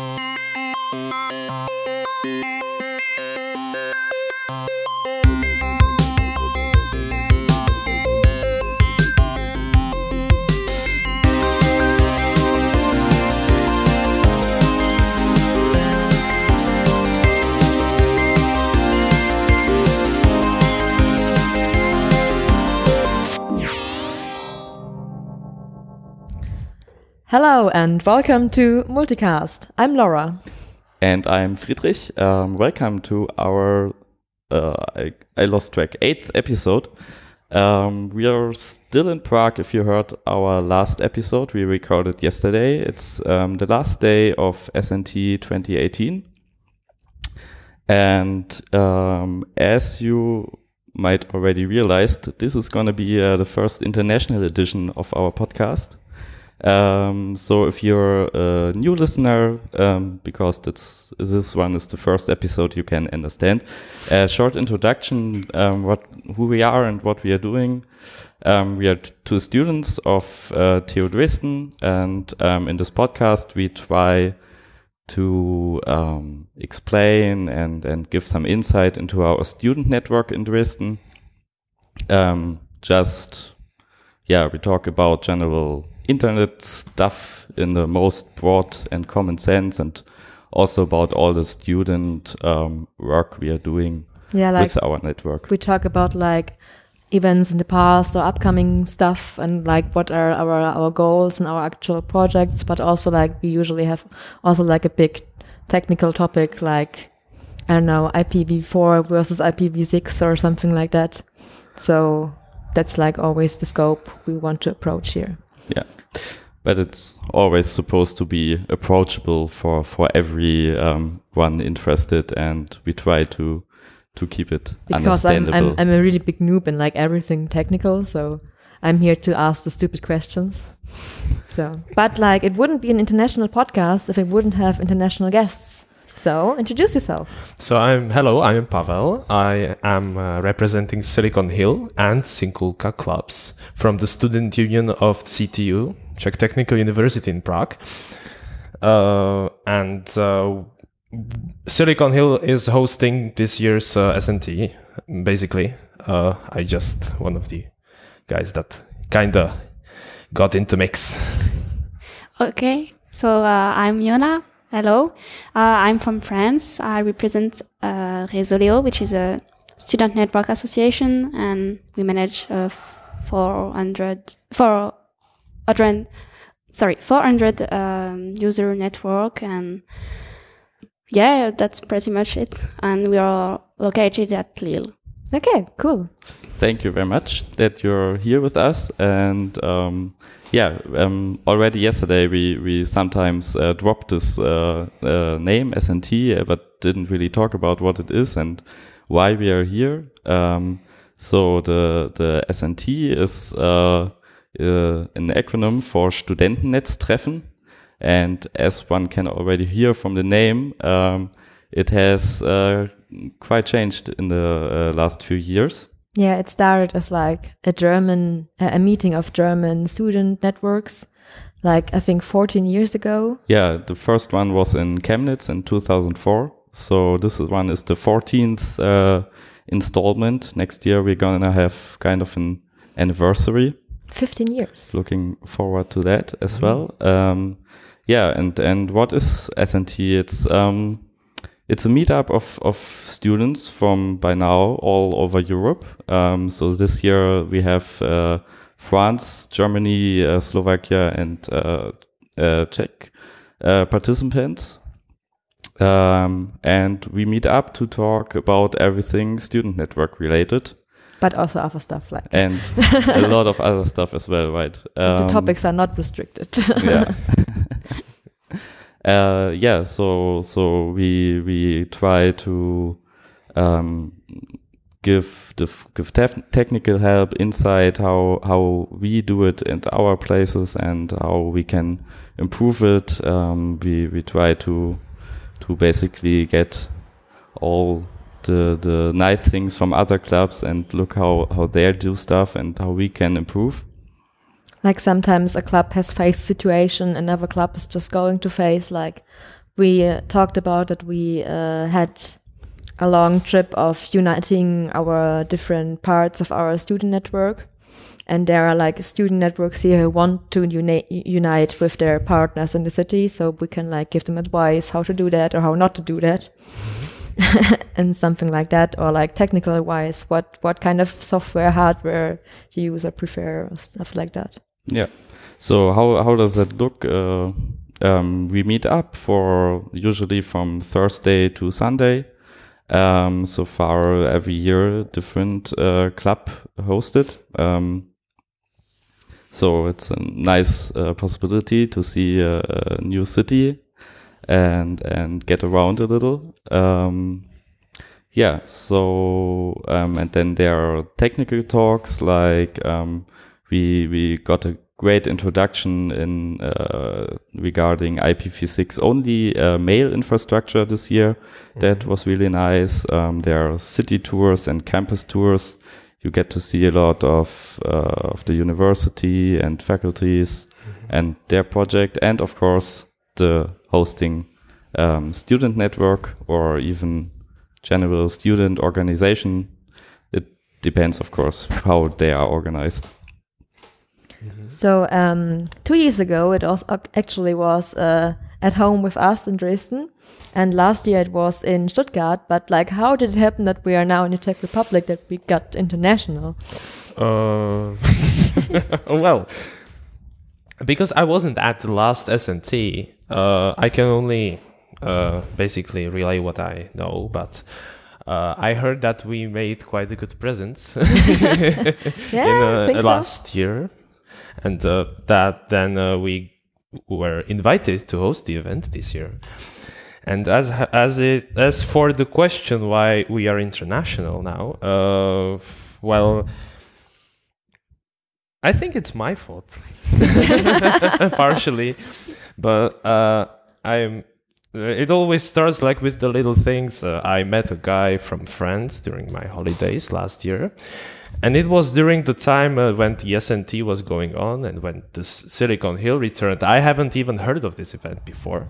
Thank you. Hello and welcome to Multicast. I'm Laura. And I'm Friedrich. Um, welcome to our, uh, I, I, lost track, eighth episode. Um, we are still in Prague. If you heard our last episode, we recorded yesterday. It's um, the last day of SNT 2018. And um, as you might already realized, this is going to be uh, the first international edition of our podcast. Um, so if you're a new listener, um, because this this one is the first episode, you can understand. A short introduction: um, what who we are and what we are doing. Um, we are two students of uh, TU Dresden, and um, in this podcast, we try to um, explain and and give some insight into our student network in Dresden. just yeah, we talk about general internet stuff in the most broad and common sense and also about all the student um, work we are doing yeah, like with our network. We talk about like events in the past or upcoming stuff and like what are our our goals and our actual projects, but also like we usually have also like a big technical topic like I don't know IPv4 versus IPv6 or something like that. So that's like always the scope we want to approach here. Yeah but it's always supposed to be approachable for for every um, one interested, and we try to to keep it because I'm, I'm I'm a really big noob in like everything technical, so I'm here to ask the stupid questions. So, but like it wouldn't be an international podcast if it wouldn't have international guests. So, introduce yourself. So, I'm hello, I'm Pavel. I am uh, representing Silicon Hill and Sinkulka clubs from the student union of CTU, Czech Technical University in Prague. Uh, and uh, Silicon Hill is hosting this year's uh, SNT. Basically, uh, I just one of the guys that kinda got into mix. Okay, so uh, I'm Yona. Hello, uh, I'm from France. I represent uh, Réseau which is a student network association, and we manage uh, 400, 400 sorry, 400 um, user network, and yeah, that's pretty much it. And we are located at Lille. Okay, cool. Thank you very much that you're here with us. And um, yeah, um, already yesterday we we sometimes uh, dropped this uh, uh, name SNT, but didn't really talk about what it is and why we are here. Um, so the the SNT is uh, uh, an acronym for Studentennetztreffen. And as one can already hear from the name, um, it has uh, quite changed in the uh, last few years. Yeah, it started as like a German, a meeting of German student networks, like I think 14 years ago. Yeah, the first one was in Chemnitz in 2004. So this one is the 14th uh, installment. Next year we're gonna have kind of an anniversary. 15 years. Looking forward to that as mm -hmm. well. Um, yeah, and and what is SNT? It's um, it's a meetup of of students from by now all over Europe. Um, so this year we have uh, France, Germany, uh, Slovakia, and uh, uh Czech uh, participants. Um, and we meet up to talk about everything student network related but also other stuff like and a lot of other stuff as well, right? Um, the topics are not restricted. yeah. uh, yeah. So so we we try to um, give the give technical help, insight how how we do it in our places and how we can improve it. Um, we we try to to basically get all the the nice things from other clubs and look how how they do stuff and how we can improve. Like sometimes a club has faced situation, and another club is just going to face like we uh, talked about that we uh, had a long trip of uniting our different parts of our student network. And there are like student networks here who want to uni- unite with their partners in the city. So we can like give them advice how to do that or how not to do that. and something like that, or like technical wise, what what kind of software, hardware you use or prefer, or stuff like that. Yeah. So how how does that look? Uh, um, we meet up for usually from Thursday to Sunday. Um, so far, every year, different uh, club hosted. Um, so it's a nice uh, possibility to see a, a, new city and and get around a little. Um, yeah. So um, and then there are technical talks like um, we we got a great introduction in uh, regarding IPv6 only uh, mail infrastructure this year. Mm-hmm. That was really nice. Um, there are city tours and campus tours. You get to see a lot of uh, of the university and faculties mm-hmm. and their project, and of course the hosting um, student network or even general student organization. It depends, of course, how they are organized. So um, two years ago, it also actually was uh, at home with us in Dresden, and last year it was in Stuttgart. But like, how did it happen that we are now in the Czech Republic that we got international? Uh, well, because I wasn't at the last SNT, uh, I can only uh, basically relay what I know, but. Uh, I heard that we made quite a good presence yeah, in uh, so. last year and uh, that then uh, we were invited to host the event this year. And as as it as for the question why we are international now, uh, well, I think it's my fault, partially, but uh, I'm. It always starts like with the little things. Uh, I met a guy from France during my holidays last year, and it was during the time uh, when the SNT was going on and when the Silicon Hill returned. I haven't even heard of this event before.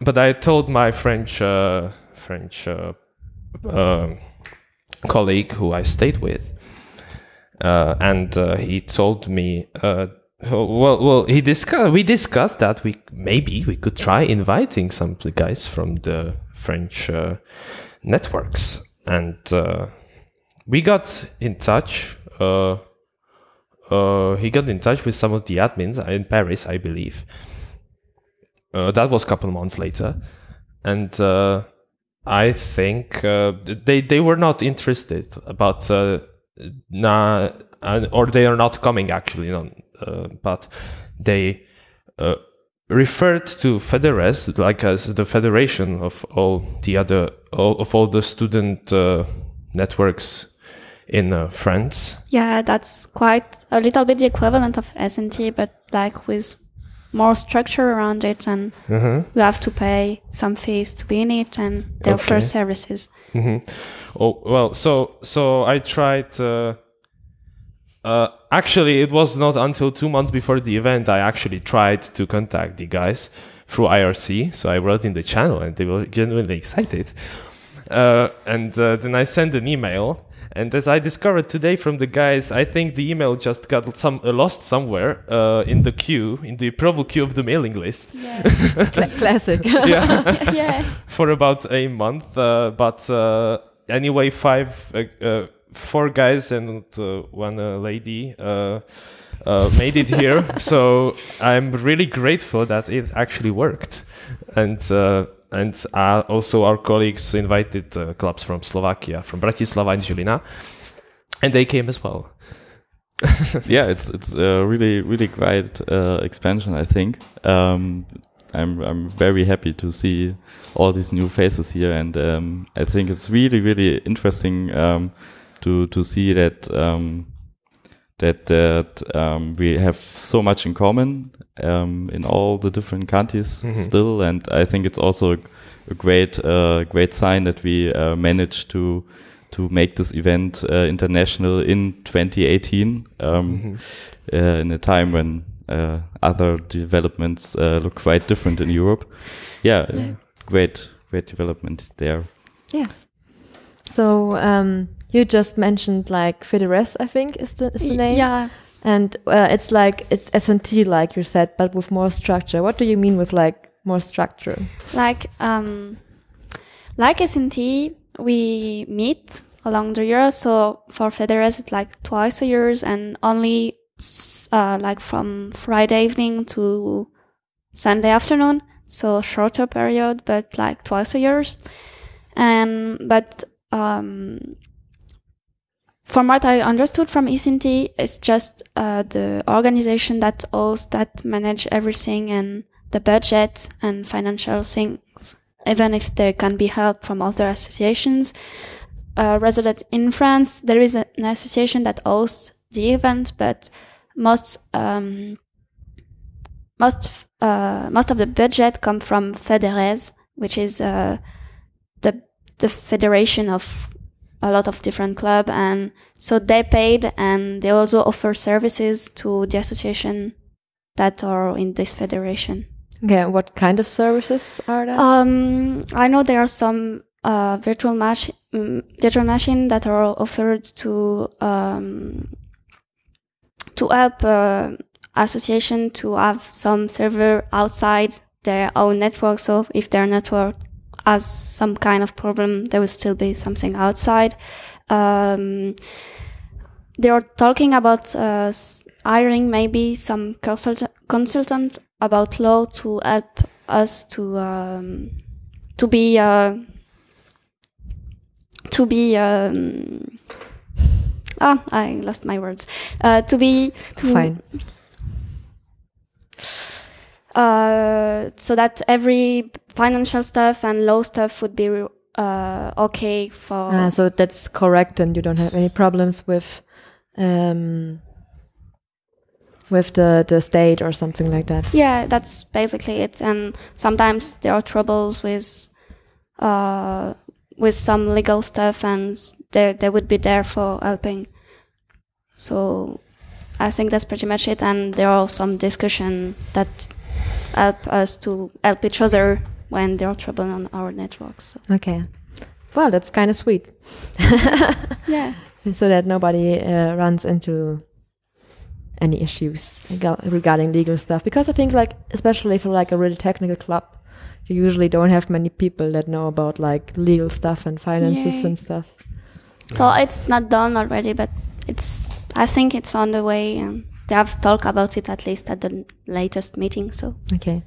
But I told my French uh, French uh, um, colleague who I stayed with, uh, and uh, he told me, uh, well, well, he discussed. We discussed that we maybe we could try inviting some guys from the French networks, and we got in touch. Uh, uh, he got in touch with some of the admins in Paris, I believe. Uh, that was a couple months later, and uh, I think uh, they they were not interested about uh, nah, or they are not coming actually, no, but they referred to FedeRez like as the federation of all the other all, of all the student networks in uh, France. Yeah, that's quite a little bit the equivalent of SNT, but like with more structure around it, and mm-hmm. you have to pay some fees to be in it and they okay. offer services. Mm-hmm. Oh well, so so I tried. Uh, uh, actually, it was not until two months before the event I actually tried to contact the guys through IRC. So I wrote in the channel, and they were genuinely excited. Uh, and uh, then I sent an email and as I discovered today from the guys, I think the email just got some uh, lost somewhere uh, in the queue, in the approval queue of the mailing list. Yeah. Classic. yeah. yeah. For about a month, uh, but uh, anyway, five, uh, uh, four guys and one lady. made it here, so I'm really grateful that it actually worked, and and uh, also our colleagues invited uh, clubs from Slovakia, from Bratislava and Žilina, and they came as well. yeah, it's it's a really really great uh, expansion. I think um, I'm I'm very happy to see all these new faces here, and um, I think it's really really interesting um, to to see that um, that that um, we have so much in common um, in all the different countries mm -hmm. still, and I think it's also a, a great uh, great sign that we uh, managed to to make this event uh, international in 2018 um, mm -hmm. in a time when uh, other developments uh, look quite different in Europe. Yeah, Yeah. great, great development there. Yes. So um, you just mentioned like FedeRez, I think is the is the name. Yeah. And uh, it's like it's SNT, like you said, but with more structure. What do you mean with like more structure? like um like SNT we meet along the year so for FedeRez it's like twice a year and only uh, like from Friday evening to Sunday afternoon so shorter period but like twice a year and but um from what I understood from ECNT, it's just uh, the organization that owns that manage everything and the budget and financial things, even if there can be help from other associations. Uh, resident in France, there is an association that hosts the event, but most um, most uh, most of the budget come from FedeRez, which is uh, the the federation of a lot of different club, and so they paid, and they also offer services to the association that are in this federation. Okay, what kind of services are there? Um, I know there are some uh, virtual machine um, virtual machine that are offered to um, to help uh, association to have some server outside their own network. So if their network has some kind of problem, there will still be something outside. Um, they are talking about uh, hiring maybe some consult- consultant about law to help us to um, to be uh, to be um, ah I lost my words uh, to be to Fine. Uh, so that every financial stuff and law stuff would be uh, okay for Ah, so that's correct, and you don't have any problems with um, with the the state or something like that. yeah that's basically it. And sometimes there are troubles with uh with some legal stuff and they they would be there for helping. So i think that's pretty much it. And there are some discussion that help us to help each other when there are trouble on our networks so. Okay. Well, that's kind of sweet. yeah so that nobody uh, runs into any issues regarding legal stuff because i think like especially for like a really technical club you usually don't have many people that know about like legal stuff and finances Yeah. and stuff so it's not done already but it's i think it's on the way and they have talked about it at least at the latest meeting so okay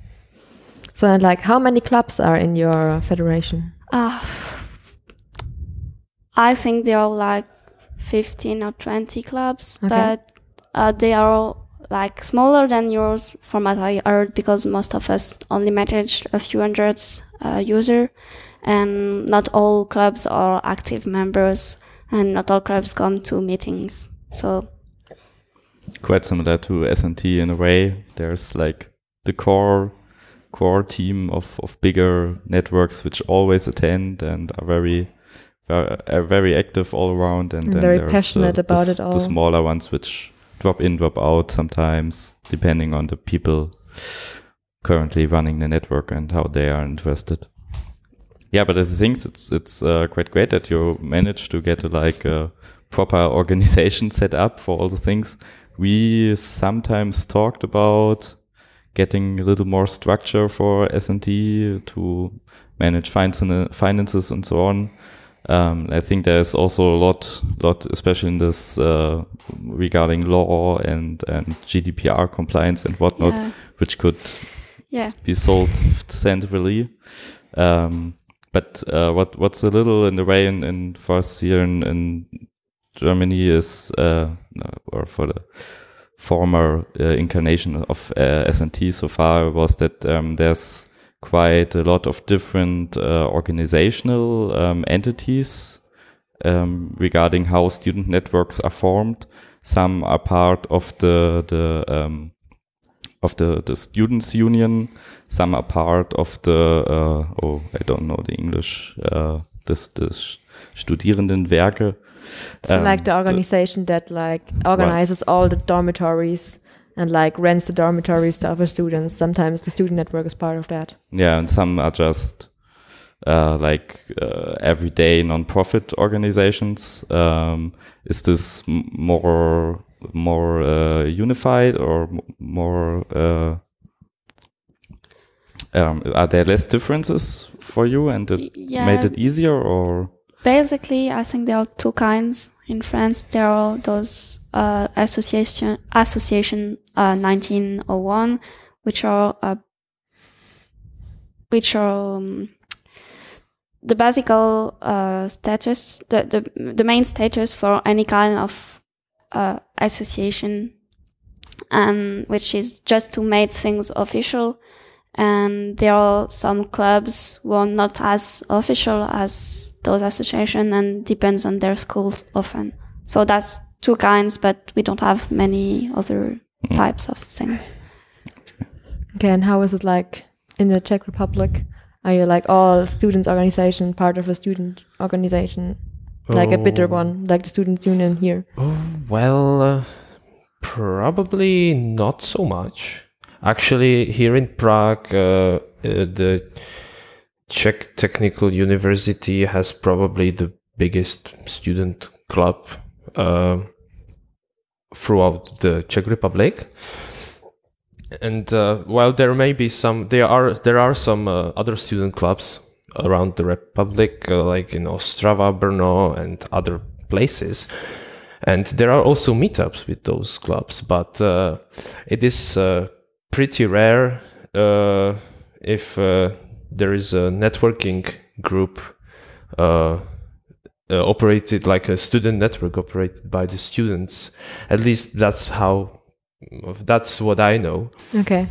so and like how many clubs are in your federation Uh, I think there are like 15 or 20 clubs, Okay. but uh, they are all, like smaller than yours from what I heard because most of us only manage a few hundreds uh, user and not all clubs are active members and not all clubs come to meetings. So Quite similar to SNT in a way. There's like the core core team of, of bigger networks which always attend and are very are very active all around and, And then very passionate the, about the, it all. the smaller ones which drop in drop out sometimes depending on the people currently running the network and how they are interested yeah but i think it's it's uh, quite great that you managed to get like a proper organization set up for all the things we sometimes talked about getting a little more structure for SNT to manage finances and so on. Um, I think there's also a lot, lot, especially in this uh, regarding law and and GDPR compliance and whatnot, yeah, which could yeah. be solved centrally. Um, but uh, what what's a little in the way in, in for us here in, in Germany is uh, or for the former uh, incarnation of uh, SNT so far was that um, there's quite a lot of different organizational um, entities um, regarding how student networks are formed. Some are part of the the um, of the the students union. Some are part of the uh, oh I don't know the English uh, this this Studierendenwerke. So Um, like the the- organization that like organizes all the dormitories and like rents the dormitories to other students. Sometimes the student network is part of that. Yeah, and some are just uh, like uh, everyday non-profit organizations. Um, is this m- more more uh, unified or m- more? Uh, um, are there less differences for you, and it yeah, made it easier, or basically, I think there are two kinds in France. There are those uh, association association uh, 1901, which are uh, which are um, the basic uh, status, the, the the main status for any kind of uh, association, and which is just to make things official. And there are some clubs who are not as official as those associations, and depends on their schools often. So that's two kinds, but we don't have many other Mm. types of things. Okay, and how is it like in the Czech Republic? Are you like all students organization part of a student organization, like a bitter Oh. one, like the student union here? Oh, well, uh, probably not so much. Actually, here in Prague, uh, uh, the Czech Technical University has probably the biggest student club uh, throughout the Czech Republic. And uh, while there may be some, there are there are some uh, other student clubs around the republic, uh, like in Ostrava, Brno, and other places. And there are also meetups with those clubs, but uh, it is uh, pretty rare if there is a networking group uh, uh, operated like a student network operated by the students. At least that's how, that's what I know. Okay.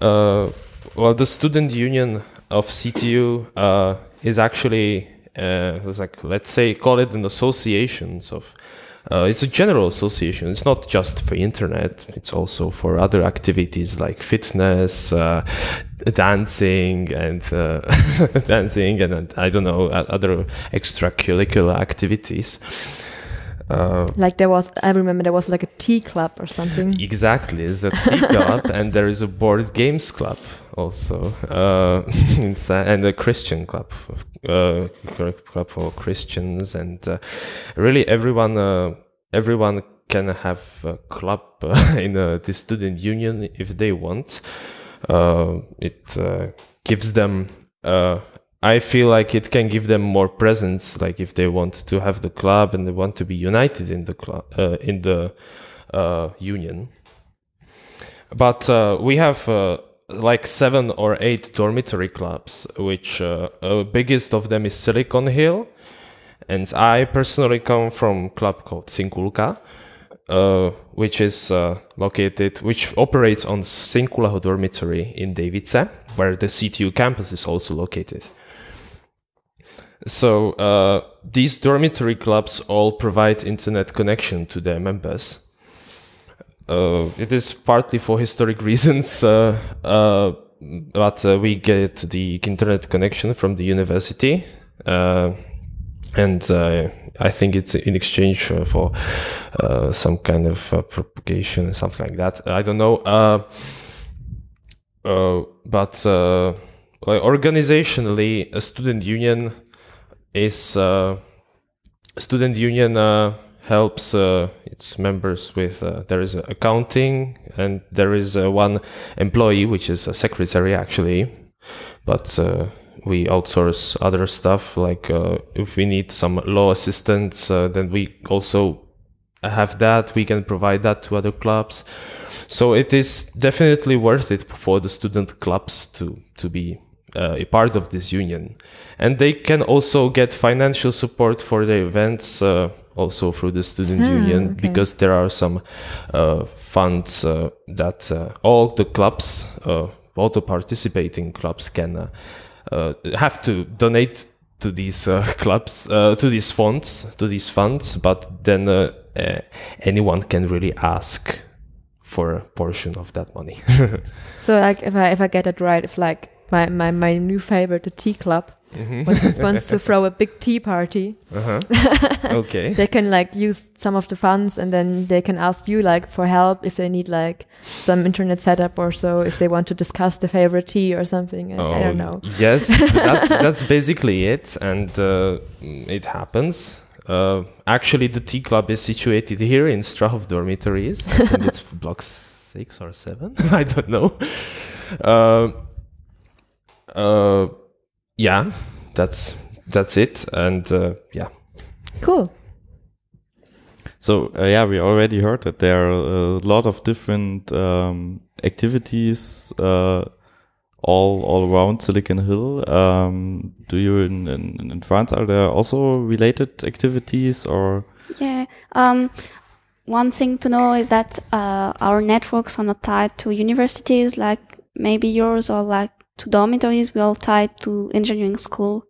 Uh, well, the student union of CTU uh, is actually uh, like let's say call it an association of. Uh, it's a general association. It's not just for internet. It's also for other activities like fitness, uh, dancing, and uh, dancing, and, and I don't know other extracurricular activities. Uh, Like there was, I remember there was like a tea club or something. Exactly, it's a tea club, and there is a board games club also, uh, inside, and a Christian club, uh, club for Christians, and uh, really everyone, uh, everyone can have a club uh, in uh, the student union if they want. Uh, it uh, gives them. I feel like it can give them more presence, like if they want to have the club and they want to be united in the club, uh, in the uh, union. But uh, we have uh, like seven or eight dormitory clubs, which uh, uh, biggest of them is Silicon Hill, and I personally come from club called Sinkulka, which is located, which operates on Sinkuleho dormitory in Dejvice, where the CTU campus is also located. So uh, these dormitory clubs all provide internet connection to their members. Uh, it is partly for historic reasons, uh, uh, but uh, we get the internet connection from the university, uh, and I think it's in exchange for some kind of propagation, something like that. I don't know, but organizationally, a student union is uh, student union uh, helps uh, its members with there is accounting and there is one employee which is a secretary actually. But we outsource other stuff like uh, if we need some law assistance uh, then we also have that we can provide that to other clubs. So it is definitely worth it for the student clubs to to be uh, a part of this union. And they can also get financial support for their events uh, also through the student Ah, union okay. because there are some uh, funds uh, that uh, all the clubs uh, all the participating clubs can uh, uh, have to donate to these uh, clubs uh, to these funds to these funds. But then uh, uh, anyone can really ask for a portion of that money. So like if I if I get it right, if like my, my, my new favorite, the tea club, wants, wants to throw a big tea party. uh-huh. okay. they can like use some of the funds and then they can ask you like for help if they need like some internet setup or so if they want to discuss the favorite tea or something I, I don't know Oh, Yes, that's that's basically it, and uh, it happens. Uh, actually, the tea club is situated here in Strahov dormitories. I think it's block six or seven. I don't know. Uh, uh, yeah, that's that's it, and uh, yeah. cool So uh, yeah, we already heard that there are a lot of different um, activities uh, all all around Silicon Hill. Um, do you in, in in France are there also related activities or Yeah. Um, one thing to know is that uh, our networks are not tied to universities like maybe yours or like to dormitories. We're all tied to engineering school,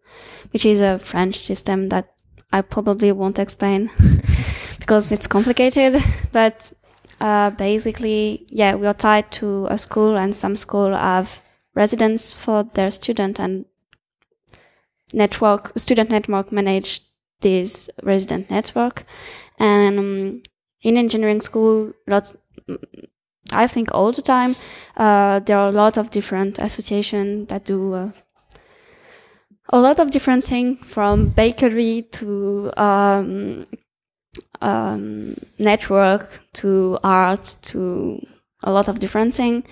which is a French system that I probably won't explain because it's complicated. But uh, basically, yeah, we are tied to a school, and some school have residents for their student and network student network manage this resident network and um, in engineering school lots i think all the time. Uh, there are a lot of different associations that do uh, a lot of different things from bakery to um, um, network to art to a lot of different things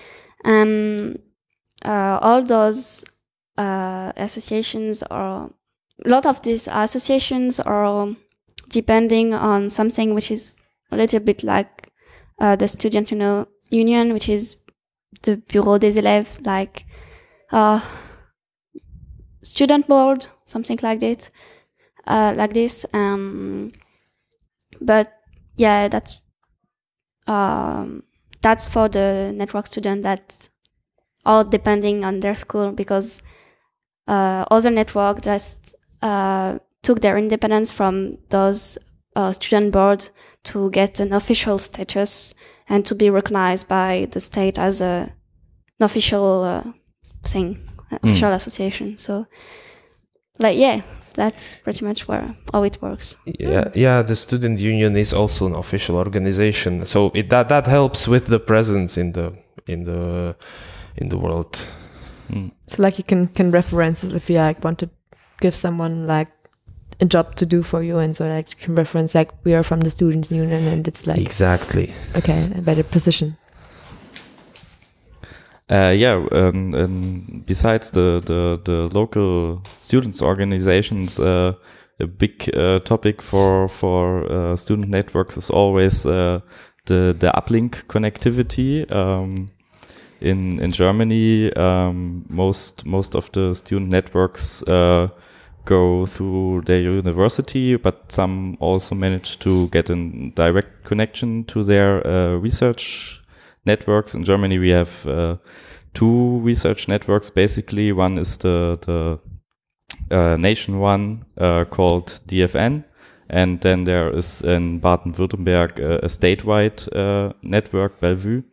and uh, all those uh, associations are a lot of these associations are depending on something which is a little bit like uh, the student you know, union, which is the Bureau des élèves, like uh, student board, something like that, uh, like this. Um, but yeah, that's um, that's for the network student that all depending on their school because uh, other network just uh, took their independence from those uh, student board to get an official status and to be recognized by the state as a, an official uh, thing, an official association. So, like, yeah, that's pretty much where how it works. Yeah, yeah. The student union is also an official organization, so it that that helps with the presence in the in the in the world. Mm. So like you can can references if you like want to give someone like a job to do for you, and so like you can reference like we are from the student union, and it's like exactly. okay a better position. Uh, yeah, um, and besides the, the, the local students organizations, uh, a big uh, topic for for uh, student networks is always uh, the the uplink connectivity. Um, in in Germany, um, most most of the student networks uh, go through their university, but some also manage to get a direct connection to their uh, research networks. In Germany, we have uh, two research networks. Basically, one is the the uh, nation one uh, called DFN, and then there is in Baden-Württemberg uh, a statewide uh, network, BelWü.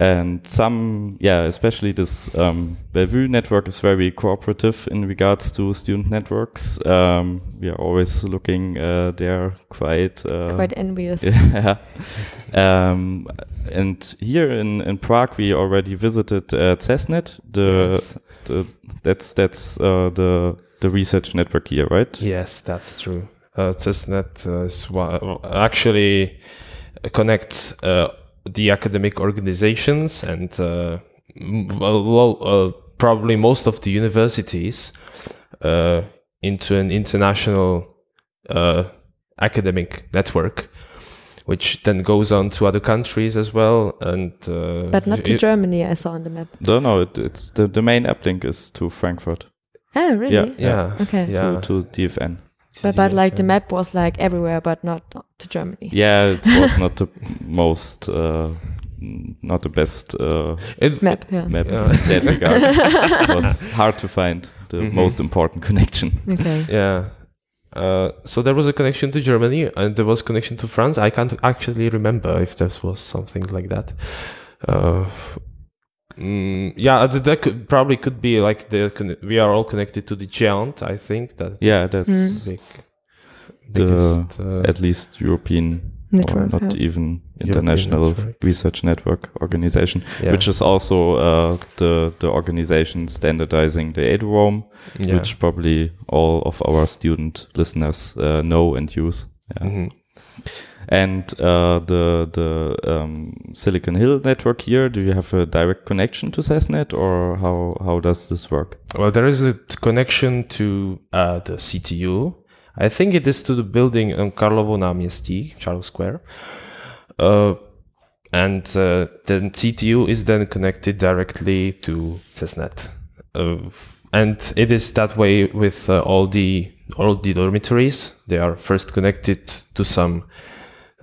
And some, yeah, especially this um, BelWü network is very cooperative in regards to student networks. Um, we are always looking uh, there quite uh, Quite envious. yeah. um, and here in, in Prague, we already visited uh, CESNET. The, Yes. the that's that's uh, the the research network here, right? Yes, that's true. Uh, CESNET uh, is one, actually uh, connects uh, the academic organizations and uh, well, well, uh, probably most of the universities uh, into an international uh, academic network, which then goes on to other countries as well. And uh, But not to it- Germany, I saw on the map. No, no, it, it's the the main uplink is to Frankfurt, Oh, really? Yeah. Yeah, Okay. yeah. to, to DFN. But, but like the map was like everywhere, but not to Germany. Yeah, it was not the most, uh, not the best uh, It, Map, yeah. map Yeah. in that regard. it was hard to find the Mhm. most important connection. Okay. Yeah. Uh, so there was a connection to Germany and there was connection to France. I can't actually remember if there was something like that. Uh, Mm, yeah, that, that could probably could be like the con- we are all connected to the GÉANT. I think that Yeah, that's big, The- uh, at least European Network, or not yeah. even international network. research network organization, yeah. which is also uh, the the organization standardizing the EduRoam, yeah. which probably all of our student listeners uh, know and use. Yeah. Mhm. And uh, the the um, Silicon Hill network here, do you have a direct connection to CESNET, or how how does this work? Well, there is a connection to uh, the CTU. I think it is to the building on Karlovo náměstí, Charles Square. Uh, and uh, then CTU is then connected directly to CESNet. Uh, and it is that way with uh, all the all the dormitories. They are first connected to some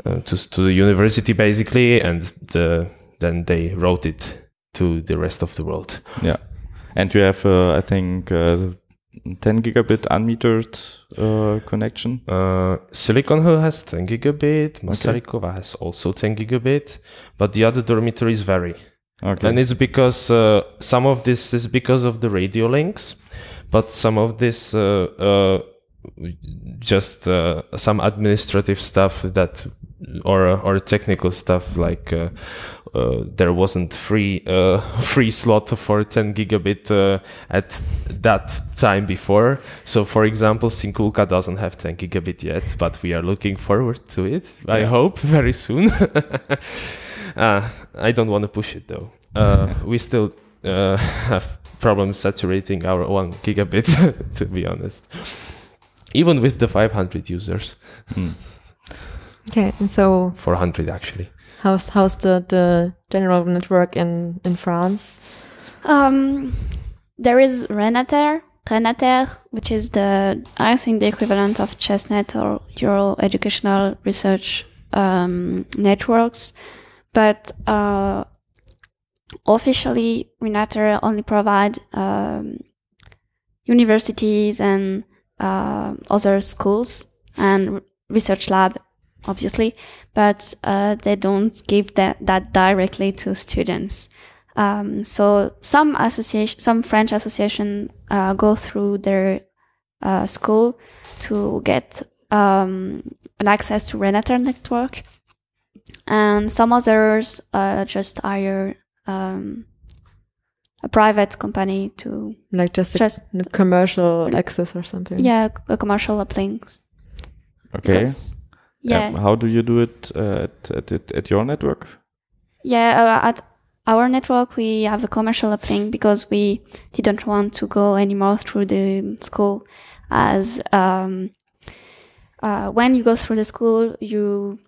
uh, to to the university basically, and the, then they wrote it to the rest of the world. Yeah, and you have, uh, I think, uh, 10 gigabit unmetered uh, connection. Uh, Silicon Hill has 10 gigabit, Masarykova has also 10 gigabit, but the other dormitories vary. Okay. And it's because uh, some of this is because of the radio links, but some of this uh, uh, just uh, some administrative stuff that or or technical stuff like uh, uh, there wasn't free uh, free slot for 10 gigabit uh, at that time before. So, for example, Sinkulka doesn't have 10 gigabit yet, but we are looking forward to it. I hope very soon. uh, I don't want to push it though. Uh, we still uh, have problems saturating our one gigabit, to be honest. Even with the 500 users, Hmm. Okay, and so 400 actually. how's how's the the general network in in France? Um, there is Renater, Renater, which is the I think the equivalent of CESNET or Euro Educational Research um, networks, but uh, officially Renater only provide um, universities and uh, other schools and research lab, obviously, but uh, they don't give that, that directly to students. Um, so some association, some French association uh, go through their uh, school to get um, an access to Renater network, and some others uh, just hire um, a private company to Like just just n- commercial access or something? yeah a commercial uplinks. Okay. Because- yeah, Um, how do you do it uh, at, at, at, your network? Yeah, uh, at our network, we have a commercial uplink because we didn't want to go anymore through the school. As um, uh, when you go through the school, you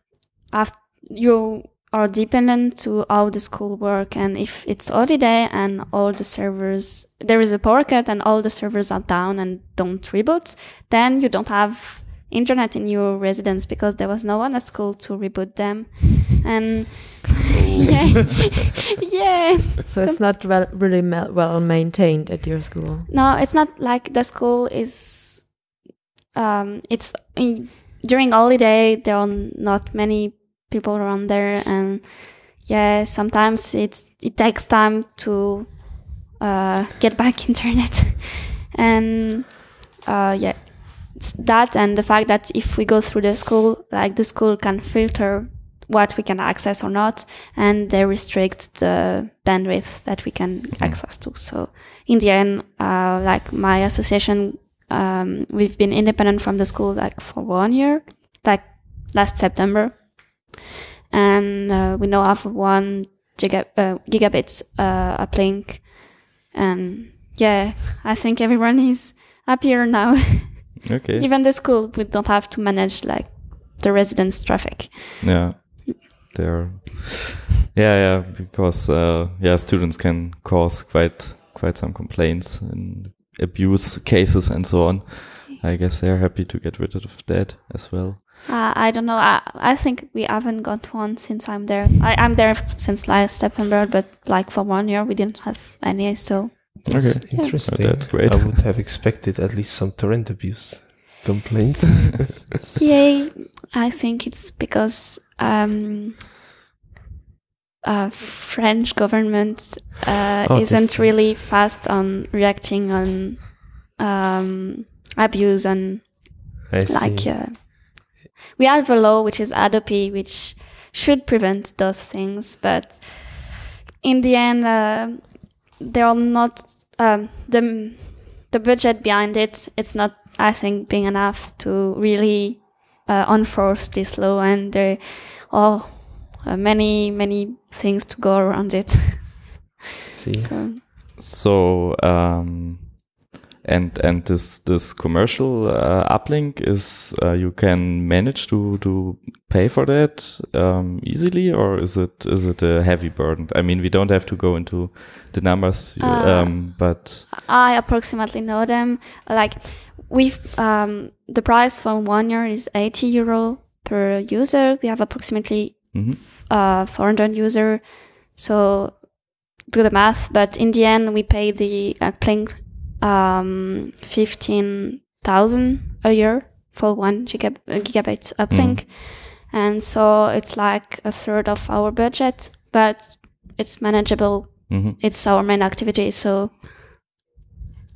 have you are dependent to how the school work, and if it's holiday and all the servers there is a power cut and all the servers are down and don't reboot, then you don't have internet in your residence because there was no one at school to reboot them, and yeah, yeah. So it's not well, really well maintained at your school. No, it's not like the school is. Um, it's in, during holiday. There are not many people around there, and yeah, sometimes it's it takes time to uh, get back internet, and uh, yeah, it's that and the fact that if we go through the school, like the school can filter what we can access or not, and they restrict the bandwidth that we can access to. So in the end, uh, like my association, um, we've been independent from the school like for one year, like last September, and uh, we now have one giga, uh, gigabit uh, uplink, and yeah, I think everyone is happier now. Okay. Even the school, we don't have to manage like the residents' traffic. Yeah. There. Yeah, yeah, because uh, yeah, students can cause quite quite some complaints and abuse cases and so on. I guess they're happy to get rid of that as well. Uh, I don't know. I, I think we haven't got one since I'm there. I, I'm there since last September, but like for one year we didn't have any. So Okay. Interesting. Oh, that's great. I would have expected at least some torrent abuse complaints. yeah, I think it's because um, uh, French government uh, Oh, isn't thing. really fast on reacting on um, abuse and I like see. uh, we have a law which is Hadopi, which should prevent those things, but in the end, they are not um, the the budget behind it. It's not, I think, being enough to really uh, enforce this law, and there are uh, many many things to go around it. see. so, So um, and and this this commercial uh, uplink is uh, you can manage to to pay for that um, easily, or is it is it a heavy burden? I mean, we don't have to go into the numbers, you- Uh, um, but I approximately know them. Like we, um, the price for one year is 80 euro per user. We have approximately Mhm. uh, 400 user. So do the math. But in the end, we pay the uplink um, 15,000 a year for one gigab- uh, gigabyte uplink. And so it's like a third of our budget, but it's manageable Mhm. it's our main activity. So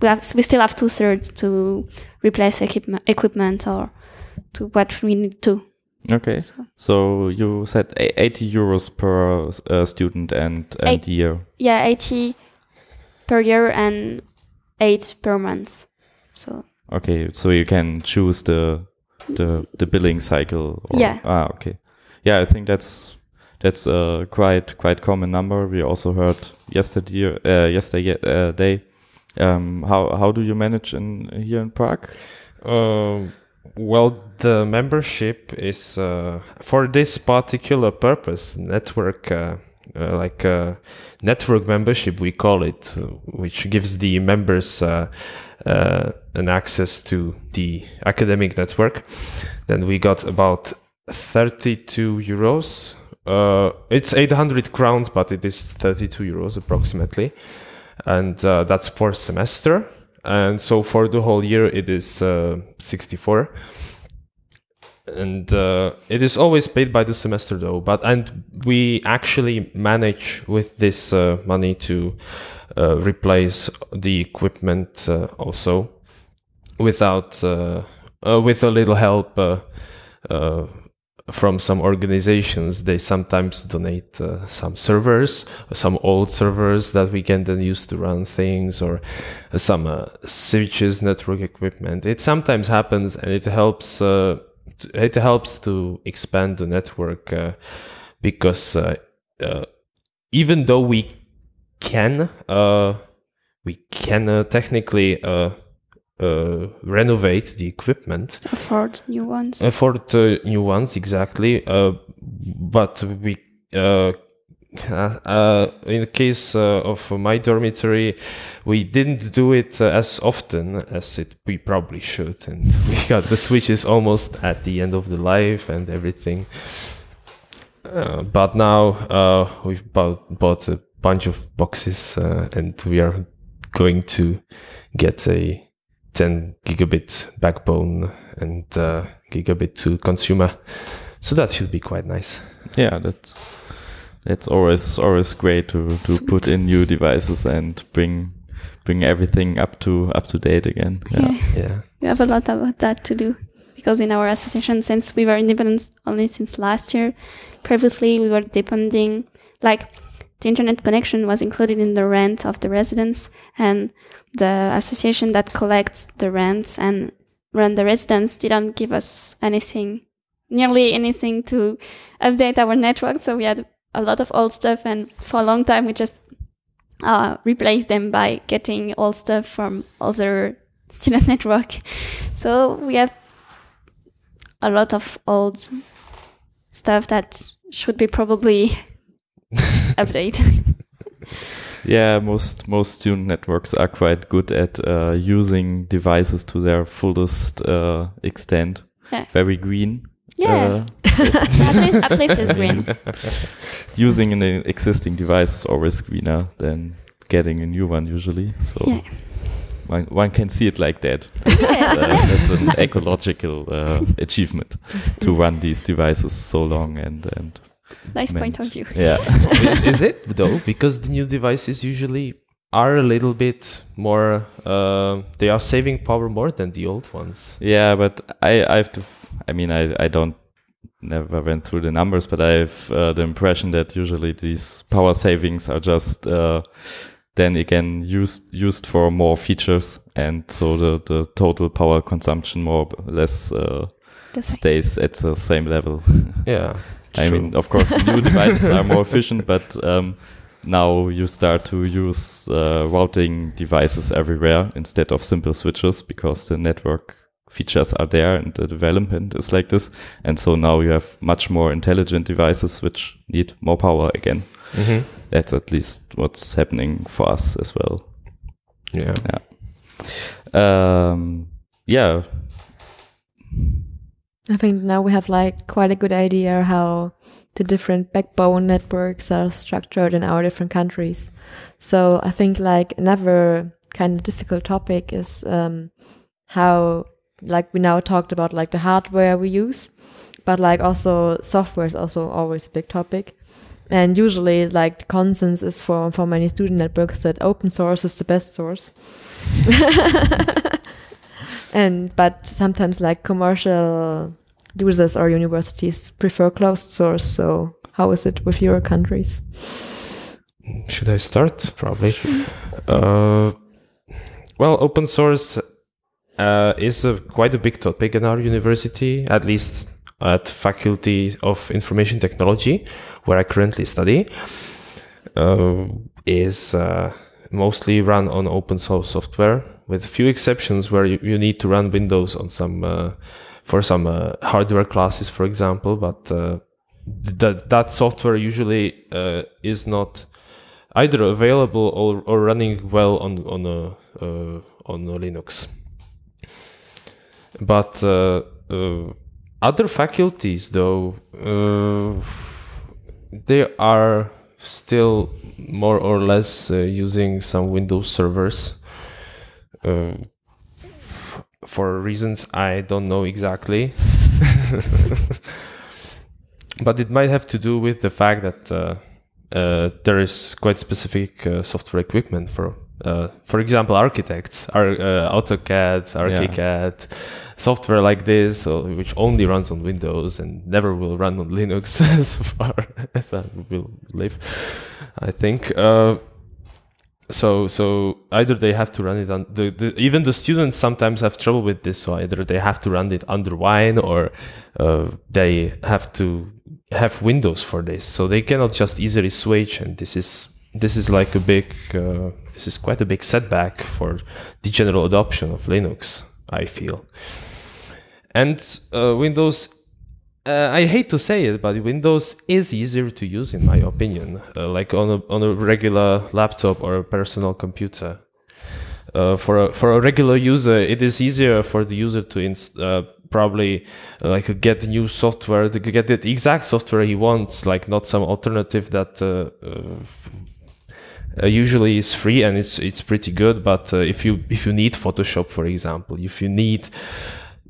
we have we still have two thirds to replace equipment, equipment or to what we need to. okay. So, So you said e- 80 euros per uh, student and and Eight. year. yeah, eighty per year and eight per month. So Okay, so you can choose the the the billing cycle. Or, Yeah. Ah, okay. Yeah, I think that's that's a quite quite common number. We also heard yesterday uh, yesterday uh, day. Um, how how do you manage in here in Prague? Uh, well, the membership is uh, for this particular purpose, network, uh, like uh, network membership, we call it, uh, which gives the members uh, uh, an access to the academic network. Then we got about 32 euros. It's 800 crowns, but it is 32 euros approximately. And that's for semester and so for the whole year it is uh, 64 and uh, it is always paid by the semester though but and we actually manage with this uh, money to uh, replace the equipment uh, also without uh, uh, with a little help from some organizations. They sometimes donate some servers some old servers that we can then use to run things or some switches network equipment. It sometimes happens and it helps it helps to expand the network uh, because uh, uh, even though we can uh, we can uh, technically uh, uh, renovate the equipment afford new ones. uh, for the new ones exactly uh, but we uh, uh, in the case uh, of my dormitory we didn't do it uh, as often as it we probably should and we got the switches almost at the end of the life and everything uh, but now uh, we've bought, bought a bunch of boxes and we are going to get a 10 gigabit backbone and gigabit to consumer. So that should be quite nice. Yeah, that's that's always always great to to put in new devices and bring bring everything up to up to date again. Yeah. Yeah. Yeah. We have a lot about that to do because in our association, since we were independent only since last year, previously we were depending, like the internet connection was included in the rent of the residents, and the association that collects the rents and run the residents didn't give us anything, nearly anything to update our network. So we had a lot of old stuff, and for a long time we just uh, replaced them by getting old stuff from other student network. So we have a lot of old stuff that should be probably updated. Yeah, most most student networks are quite good at uh, using devices to their fullest uh, extent. Yeah. Very green. Yeah. Uh, at, least, at least it's green. using an existing device is always greener than getting a new one usually. So Yeah. one, one can see it like that. That's, uh, that's an ecological uh, achievement to run these devices so long and and Nice point meant- of view. Yeah. is it though? Because the new devices usually are a little bit more. Uh, they are saving power more than the old ones. Yeah, but I, I have to. F- I mean, I, I don't never went through the numbers, but I have uh, the impression that usually these power savings are just uh, then again used used for more features, and so the the total power consumption more or less uh, stays at the same level. Yeah. I true. mean, of course, new devices are more efficient, but um, now you start to use uh, routing devices everywhere instead of simple switches because the network features are there and the development is like this. And so now you have much more intelligent devices which need more power again. Mhm. That's at least what's happening for us as well. Yeah. Um, yeah, I think now we have like quite a good idea how the different backbone networks are structured in our different countries. So I think like another kind of difficult topic is um, how like we now talked about like the hardware we use, but like also software is also always a big topic. And usually like the consensus is for, for many student networks that open source is the best source. and but sometimes like commercial users or universities prefer closed source so how is it with your countries Should I start? Probably. Uh, well, open source uh, is a, quite a big topic in our university, at least at Faculty of Information Technology, where I currently study. Uh, is uh, mostly run on open source software, with a few exceptions where you, you need to run Windows on some uh, for some uh, hardware classes, for example. But uh, that that software usually is not either available or, or running well on on a on a Linux. But uh, uh, other faculties, though, uh, they are still more or less uh, using some Windows servers. Uh, for reasons I don't know exactly. but it might have to do with the fact that uh, uh, there is quite specific uh, software equipment for, uh, for example, architects, Ar- uh, AutoCAD, ArchiCAD, software like this, which only runs on Windows and never will run on Linux as far as I will live, I think. Uh, so so either they have to run it on the, the even the students sometimes have trouble with this so either they have to run it under wine or uh, they have to have windows for this so they cannot just easily switch and this is this is like a big uh, this is quite a big setback for the general adoption of linux i feel and uh, windows uh, I hate to say it, but Windows is easier to use, in my opinion, uh, like on a on a regular laptop or a personal computer. Uh, for a for a regular user, it is easier for the user to ins- uh, probably uh, like get new software to get the exact software he wants, like not some alternative that. Uh, usually is free and it's it's pretty good but uh, if you if you need photoshop for example if you need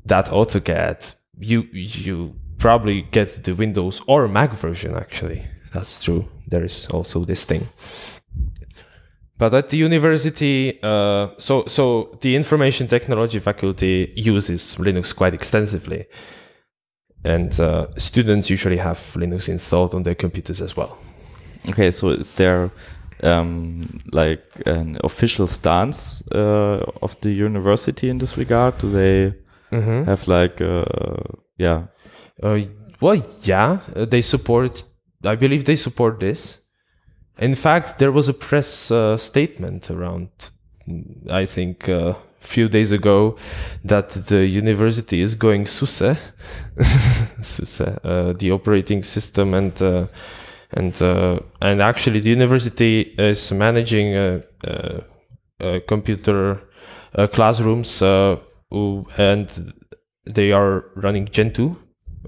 that AutoCAD you you probably get the Windows or Mac version actually. That's true. There is also this thing. But at the university, uh, so so the information technology faculty uses Linux quite extensively, and uh, students usually have Linux installed on their computers as well. Okay, so is there um, like an official stance uh, of the university in this regard? Do they Mm-hmm. have like, uh, yeah, Uh, well, yeah, uh, they support. I believe they support this. In fact, there was a press uh, statement around, mm, I think, a few days ago, that the university is going SUSE, SUSE, uh, the operating system, and uh, and uh, and actually, the university is managing uh, uh, uh, computer uh, classrooms, uh, who- and they are running Gentoo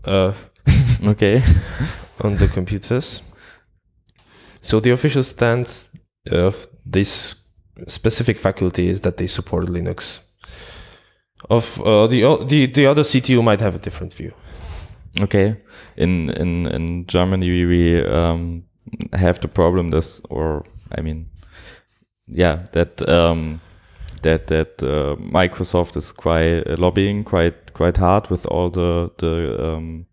uh, okay. on the computers. So the official stance of this specific faculty is that they support Linux. Of uh, the the the other CTU might have a different view. Okay, in in in Germany we, we um, have the problem this, or I mean, yeah, that um, that that uh, Microsoft is quite uh, lobbying quite quite hard with all the the um,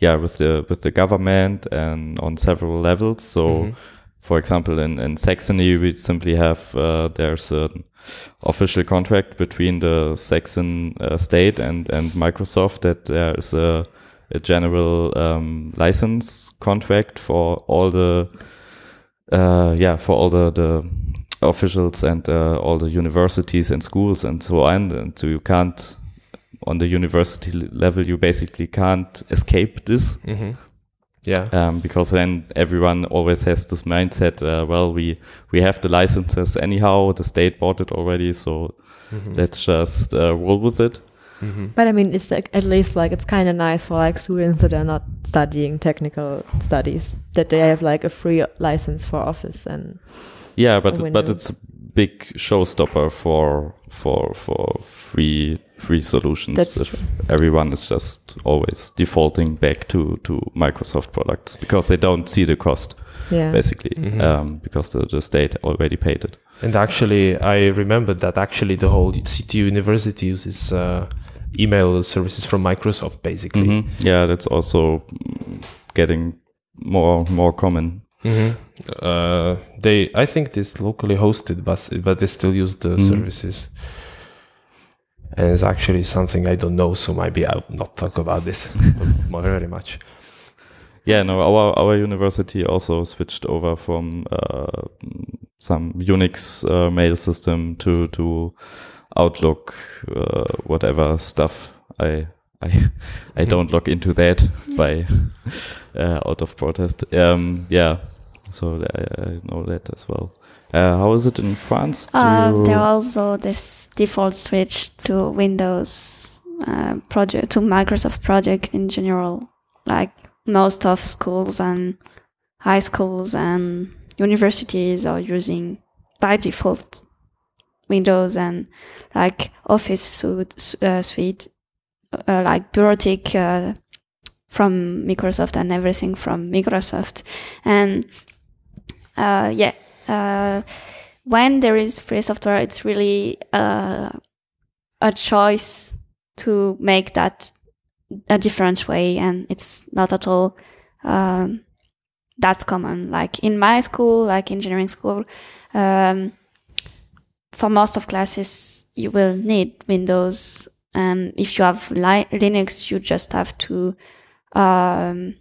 yeah with the with the government and on several levels. So, Mhm. for example, in in Saxony we simply have uh, there's an official contract between the Saxon uh, state and and Microsoft that there is a a general um, license contract for all the uh, yeah for all the, the officials and uh, all the universities and schools and so on. And so you can't on the university level you basically can't escape this. Hmm Yeah. um, because then everyone always has this mindset uh, well we we have the licenses anyhow. The state bought it already so Mhm. let's just uh, roll with it Mhm. But I mean, it's like at least like it's kind of nice for like students that are not studying technical studies that they have like a free license for Office and Yeah, but but it's a big showstopper for for for free free solutions That's if true. everyone is just always defaulting back to to Microsoft products because they don't see the cost yeah. basically Mhm. um, because the, the state already paid it. And actually, I remembered that actually the whole CTU University uses uh, email services from Microsoft, basically. Mhm. Yeah, that's also mm, getting more more common. Mhm. Uh, they, I think, this locally hosted, but but they still use the Mhm. services. And it's actually something I don't know, so maybe I'll not talk about this very much. Yeah, no, our our university also switched over from uh, some Unix uh, mail system to to Outlook, uh, whatever stuff. I I I don't log into that by uh, out of protest. Um, yeah, so I, I know that as well. Uh, how is it in France? Uh, there also this default switch to Windows uh, project to Microsoft project in general. Like most of schools and high schools and universities are using by default Windows and like Office suite, uh, suite uh, like bureaucratic uh, from Microsoft and everything from Microsoft. And uh, yeah, uh, when there is free software, it's really uh, a choice to make that a different way, and it's not at all um, that's common. Like in my school, like engineering school, um, for most of classes, you will need Windows, and if you have li- Linux, you just have to um,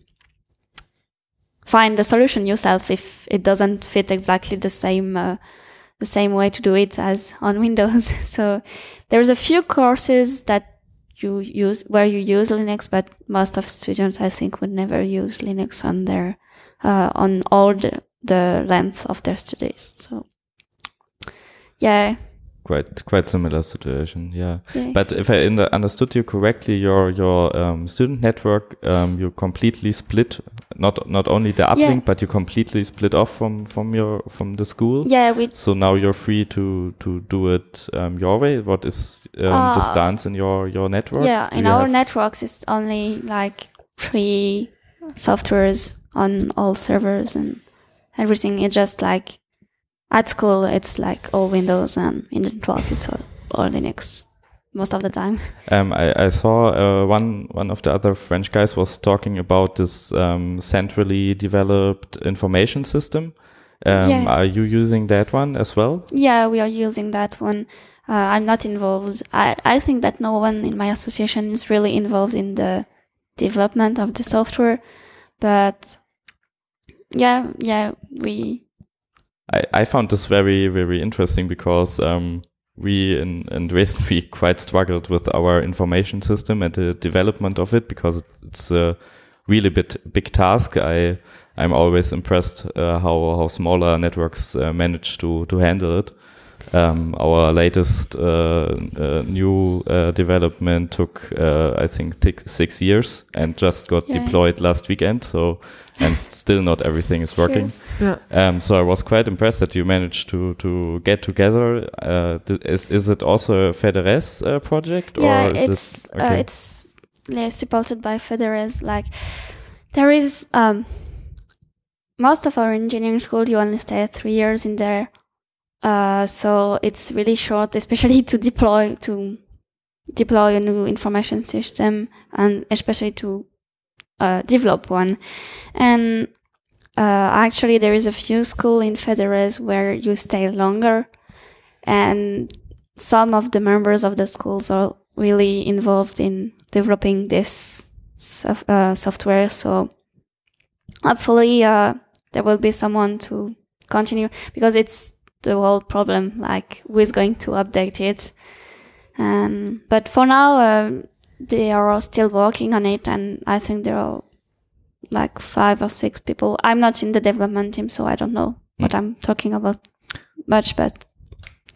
find the solution yourself if it doesn't fit exactly the same uh, the same way to do it as on Windows. so there's a few courses that you use where you use Linux, but most of students I think would never use Linux on their uh, on all the, the length of their studies. So yeah, quite quite similar situation. Yeah. yeah. But if I in understood you correctly, your your um, student network um, you completely split not not only the uplink, Yeah. but you completely split off from from your from the school. yeah, we So now you're free to to do it um, your way. What is um, the Uh, stance in your your network? Yeah, Do in our networks, it's only like three softwares on all servers and everything. It's just like at school, it's like all Windows, and in the network, it's all, all Linux most of the time. Um, I, I saw uh, one one of the other French guys was talking about this um, centrally developed information system. Um, Yeah. Are you using that one as well? Yeah, we are using that one. Uh, I'm not involved. I, I think that no one in my association is really involved in the development of the software, but yeah, yeah, we I, I found this very very interesting because um, we in, in Dresden we quite struggled with our information system and the development of it because it's a really bit big task. I I'm always impressed uh, how how smaller networks uh, manage to to handle it. Um, our latest uh, uh, new uh, development took uh, I think six, six years and just got Yeah. deployed last weekend. So and still not everything is working. Yeah. Um, so I was quite impressed that you managed to to get together. Uh, is, is it also a FedeRez uh, project yeah, or is it's it uh, it's mostly supported by FedeRez. Like there is um, most of our engineering school, you only stay three years in there, uh, so it's really short, especially to deploy to deploy a new information system and especially to uh, develop one. And uh, actually, there is a few school in FedeRez where you stay longer, and some of the members of the schools are really involved in developing this sof- uh, software. So hopefully, uh, there will be someone to continue because it's the whole problem. Like, who is going to update it? And but for now, they are still working on it, and I think there are like five or six people. I'm not in the development team, so I don't know what I'm talking about much, but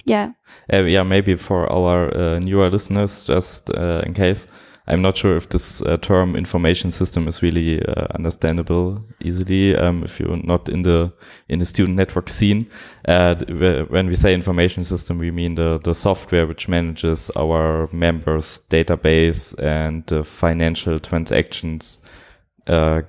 yeah. Uh, yeah, maybe for our uh, newer listeners, just uh, in case, I'm not sure if this uh, term information system is really uh, understandable easily um, if you're not in the in the student network scene. Uh, when we say information system, we mean the the software which manages our members' database and uh, financial transactions. Uh,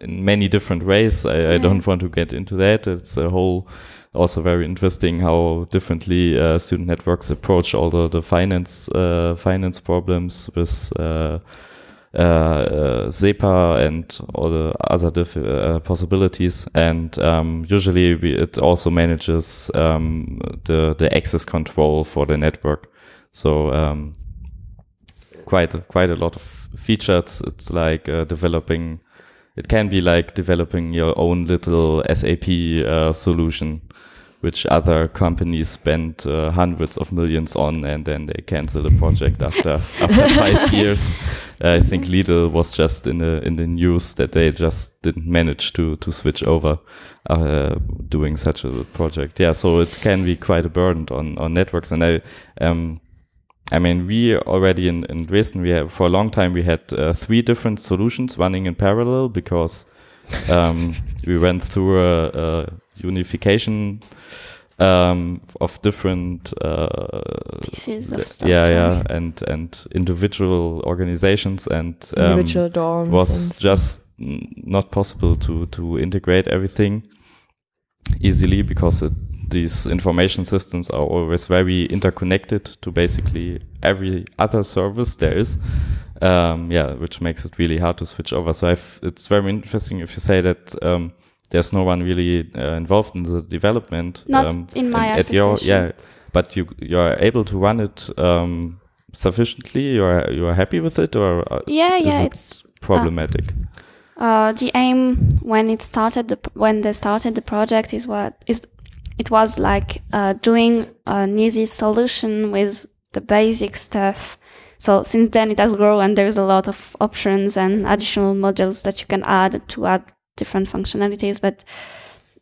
in many different ways. I, I don't want to get into that. It's a whole also very interesting how differently uh, student networks approach all the, the finance uh, finance problems with uh, uh, and all the other uh, possibilities. And um, usually we, it also manages um, the the access control for the network. So um, quite quite a lot of features. It's like uh, developing. It can be like developing your own little SAP solution, which other companies spend uh, hundreds of millions on, and then they cancel the project after after five years. I think Lidl was just in the in the news that they just didn't manage to to switch over uh, doing such a project. Yeah, so it can be quite a burden on on networks, and I um, I mean, we already in, in Dresden, we have for a long time we had uh, three different solutions running in parallel because um, we went through a, a unification um, of different uh, Pieces of stuff. yeah, yeah, and and individual organizations and um, Individual dorms. was just not possible to to integrate everything easily because it, these information systems are always very interconnected to basically every other service there is. Um, yeah, which makes it really hard to switch over. So I've, it's very interesting if you say that um, there's no one really uh, involved in the development. Not um, in my at your- yeah, but you you're able to run it um, sufficiently. You're you're happy with it, or uh, Yeah, yeah, it it's problematic? Uh, the aim when it started the, when they started the project is what is it was like uh, doing an easy solution with the basic stuff. So since then it has grown and there's a lot of options and additional modules that you can add to add different functionalities. But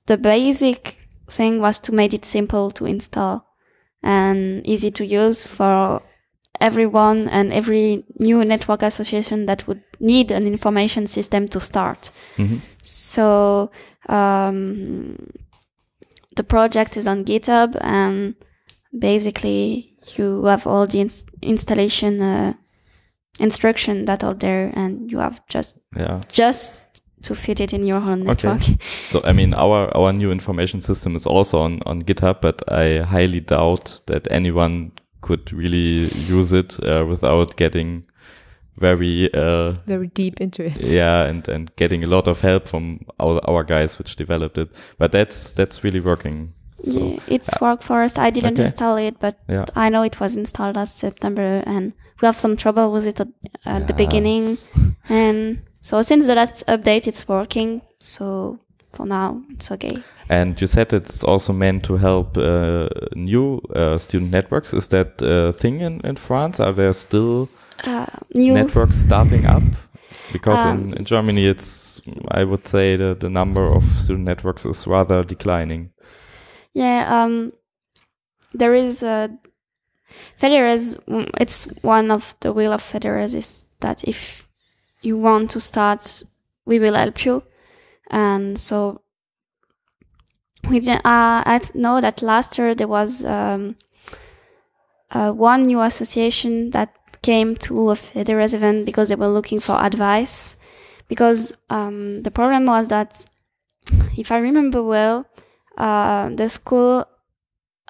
the basic thing was to make it simple to install and easy to use for everyone and every new network association that would need an information system to start. hmm So um, the project is on GitHub, and basically you have all the ins- installation uh, instruction that are there, and you have just Yeah. just to fit it in your own Okay. network. So I mean, our our new information system is also on on GitHub, but I highly doubt that anyone could really use it uh, without getting very uh, very deep into it. yeah and and getting a lot of help from our our guys which developed it. But that's that's really working. So yeah, it's work for us. I didn't Okay. install it, but yeah. I know it was installed last September, and we have some trouble with it at, at the beginning. And so since the last update, it's working. So for now, it's okay. And you said it's also meant to help uh, new uh, student networks. Is that a thing in, in France? Are there still Uh, new. networks starting up? Because Um, in, in Germany, it's, I would say, the, the number of student networks is rather declining. Yeah. Um, there is a FedeRez. mm, It's one of the will of FedeRez is that if you want to start, we will help you. And so we uh, I know that last year there was um, uh, one new association that came to a FedeRez event because they were looking for advice. Because um, the problem was that, if I remember well, uh, the school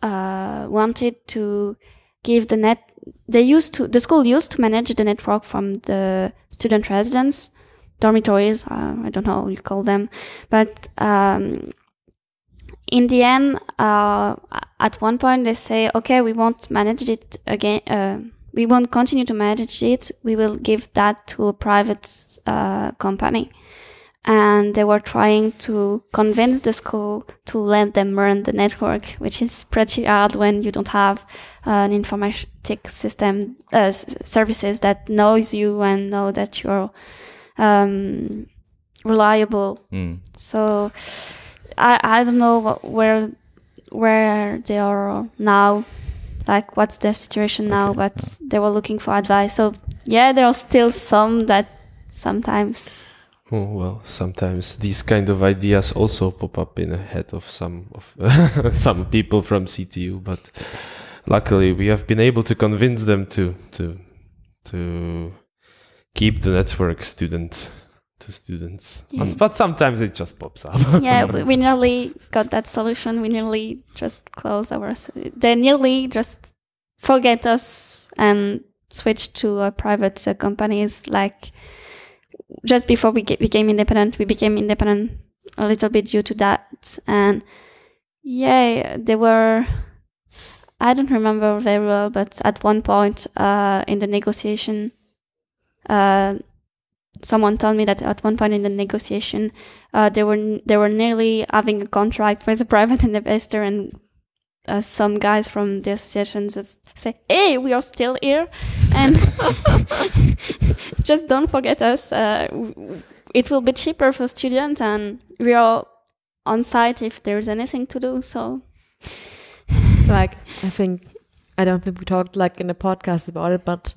uh, wanted to give the net. They used to the school used to manage the network from the student residence dormitories. Uh, I don't know how you call them, but um, in the end, uh, at one point they say, okay, we won't manage it again. Uh, we won't continue to manage it. We will give that to a private uh, company. And they were trying to convince the school to let them run the network, which is pretty hard when you don't have uh, an informatic system uh, services that knows you and know that you're um, reliable. Mm. So I I don't know where where they are now, like what's their situation now, Okay, but they were looking for advice. So yeah, there are still some that sometimes. Oh, well, sometimes these kind of ideas also pop up in the head of some of some people from CTU, but luckily we have been able to convince them to to to keep the network student to students. Yeah. But sometimes it just pops up. yeah, we, we nearly got that solution. We nearly just close our. They nearly just forget us and switch to private uh, companies. Like just before we get, became independent, we became independent a little bit due to that. And yeah, they were. I don't remember very well, but at one point uh, in the negotiation, uh, someone told me that at one point in the negotiation, uh, they were they were nearly having a contract with a private investor, and uh, some guys from the association just say, "Hey, we are still here, and just don't forget us. Uh, it will be cheaper for students, and we are on site if there's anything to do." So It's like I think I don't think we talked like in the podcast about it, but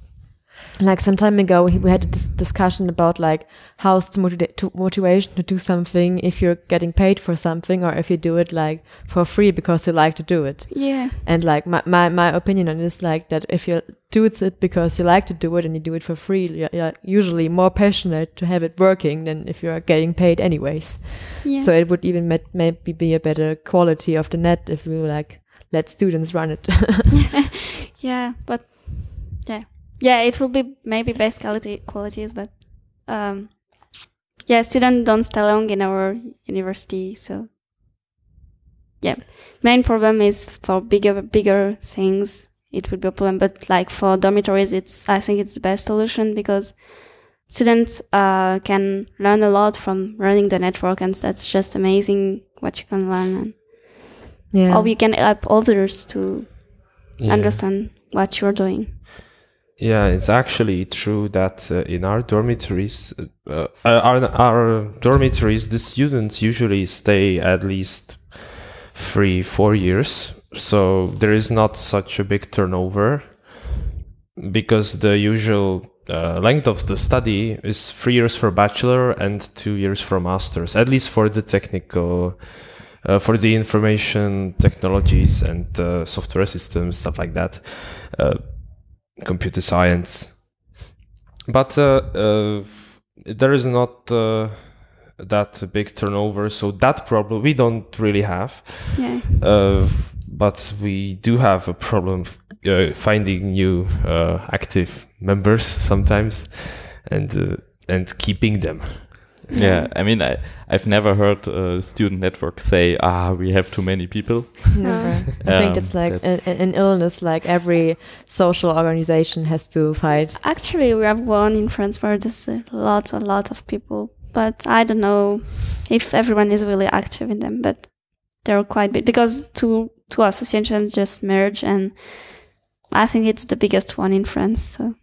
like some time ago we had a dis- discussion about like how's the motiva- to motivation to do something if you're getting paid for something or if you do it like for free because you like to do it. yeah, And like my, my, my opinion on it is like that if you do it because you like to do it and you do it for free, you're, you're usually more passionate to have it working than if you're getting paid anyways. yeah. So it would even met, maybe be a better quality of the net if we like let students run it. yeah, but yeah, yeah, it will be maybe best quality qualities, but um, yeah, students don't stay long in our university, so yeah, main problem is for bigger bigger things it would be a problem, but like for dormitories, it's I think it's the best solution because students uh, can learn a lot from running the network, and that's just amazing what you can learn, and yeah. or you can help others to Yeah. understand what you're doing. Yeah, it's actually true that uh, in our dormitories, uh, uh, our, our dormitories, the students usually stay at least three, four years. So there is not such a big turnover because the usual uh, length of the study is three years for bachelor and two years for masters, at least for the technical, uh, for the information technologies and uh, software systems, stuff like that. Uh, computer science. But uh, uh, there is not uh, that big turnover, so that problem we don't really have. Yeah. Uh, but we do have a problem f- uh, finding new uh, active members sometimes, and uh, and keeping them. Yeah, I mean, I, I've never heard a student network say, ah, we have too many people. Never. I think Um, it's like that's- an, an illness. Like every social organization has to fight. Actually, we have one in France where there's a lot, a lot of people, but I don't know if everyone is really active in them. But they're quite big because two two associations just merged, and I think it's the biggest one in France. So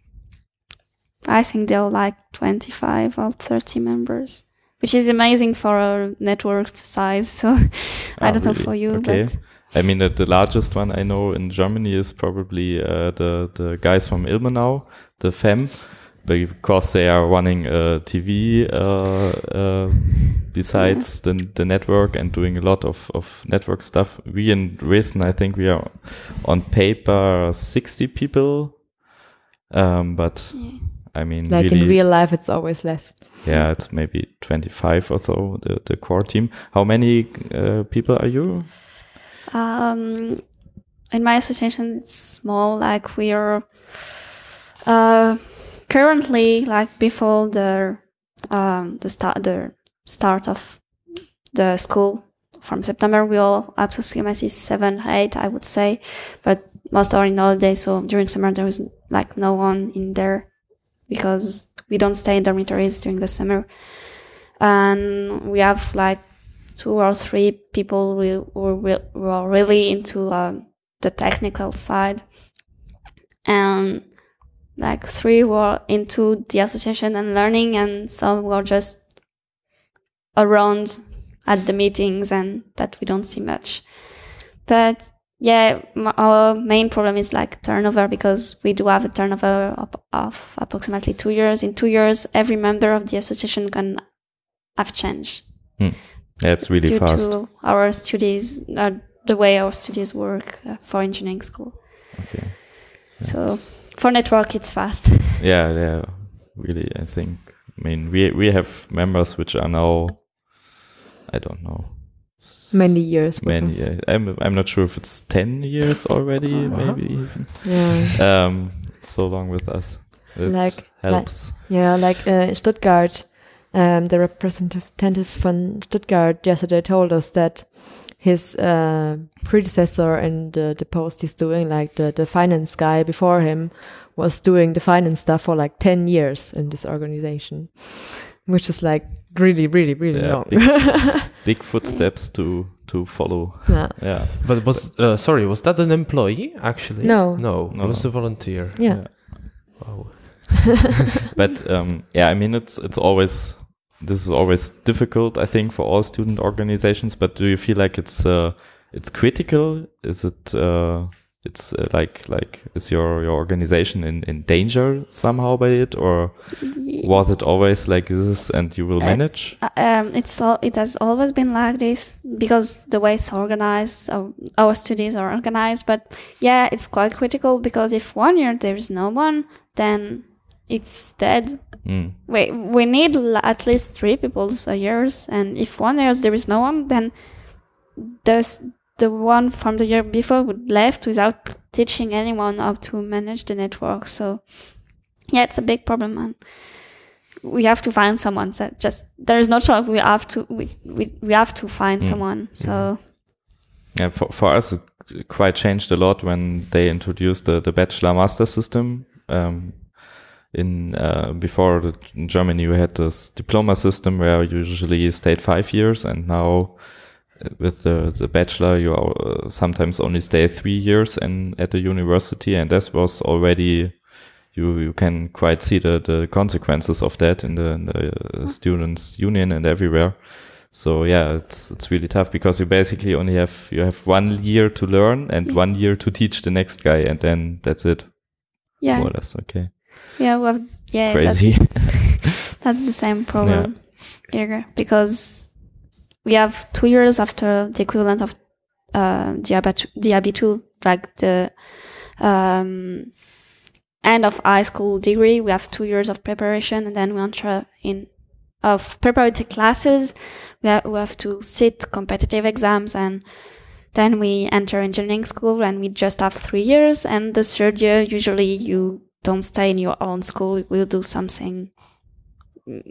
I think they're like twenty five or thirty members, which is amazing for a network size. So I Ah, don't know for you, Okay. but I mean, the, the largest one I know in Germany is probably uh, the the guys from Ilmenau, the FEM, because they are running a TV uh, uh, besides the the network and doing a lot of of network stuff. We in Dresden, I think we are on paper sixty people. Um, but Yeah. I mean, Like really, in real life, it's always less. yeah, it's maybe 25 or so, the, the core team. How many uh, people are you? Um, in my association, it's small. Like we are uh, currently like before the um, the start the start of the school from September. We all up to CMS is seven, eight, I would say, but most are in holiday. So during summer there is like no one in there because we don't stay in dormitories during the summer, and we have like two or three people who, are really into um, the technical side. And like three were into the association and learning and some were just around at the meetings and that we don't see much. But yeah m- our main problem is like turnover because we do have a turnover of, of approximately two years in two years every member of the association can have changed Yeah, it's really due fast. to our studies, uh, the way our studies work uh, for engineering school. Okay. So for network, it's fast. Yeah, yeah, really. I think. I mean, we we have members which are now, I don't know, Many years. many. Yeah, I'm I'm not sure if it's ten years already, maybe even. Yeah. Um, so long with us. It Like- helps. Yeah, like uh, in Stuttgart, um, the representative from Stuttgart yesterday told us that his uh, predecessor in the, the post he's doing, like the, the finance guy before him, was doing the finance stuff for like 10 years in this organization, which is like really, really, really Yeah, long. big, big footsteps to to follow. yeah. Yeah. But was uh, sorry, was that an employee actually? No. no, No, it was no. a volunteer. Yeah. Wow. but um, yeah, I mean, it's it's always this is always difficult, I think, for all student organizations. But do you feel like it's uh, it's critical? Is it uh, it's uh, like like is your your organization in in danger somehow by it, or was it always like this and you will Uh, manage? Uh, um, it's all, it has always been like this because the way it's organized, our, our studies are organized. But yeah, it's quite critical because if one year there is no one, then it's dead. Mm. we we need l- at least three people's a year, and if one year there is no one, then there's the one from the year before would left without teaching anyone how to manage the network. So yeah, it's a big problem, and we have to find someone. So just there is no choice. We have to we we, we have to find Mm. someone. So Yeah, for, for us, it quite changed a lot when they introduced the, the bachelor master system. Um, in uh, before the, in Germany, we had this diploma system where you usually stayed five years, and now with the, the bachelor, you uh, sometimes only stay three years and at the university, and this was already you you can quite see the, the consequences of that in the, in the uh, students union and everywhere. So yeah, it's it's really tough because you basically only have you have one year to learn and Yeah. one year to teach the next guy, and then that's it. yeah, More or less, okay. yeah, we have, yeah, Crazy. That's the same problem here because we have two years after the equivalent of uh, DIAB DIAB2, like the um, end of high school degree. We have two years of preparation, and then we enter in of preparatory classes. We we have to sit competitive exams, and then we enter engineering school, and we just have three years. And the third year, usually you don't stay in your own school. You will do something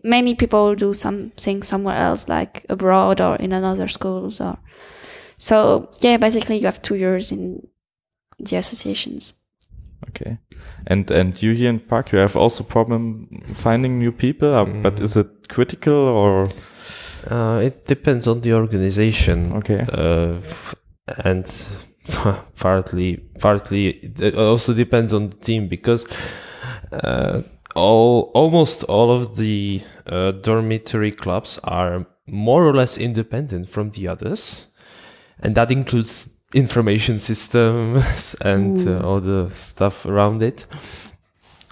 many people do something somewhere else, like abroad or in another schools or so. Yeah, basically you have two years in the associations. Okay. And and you here in Prague, you have also problem finding new people, uh, but Mm. is it critical or Uh, it depends on the organization. okay? uh, and partly partly it also depends on the team because uh, all almost all of the uh, dormitory clubs are more or less independent from the others. And that includes information systems and uh, all the stuff around it.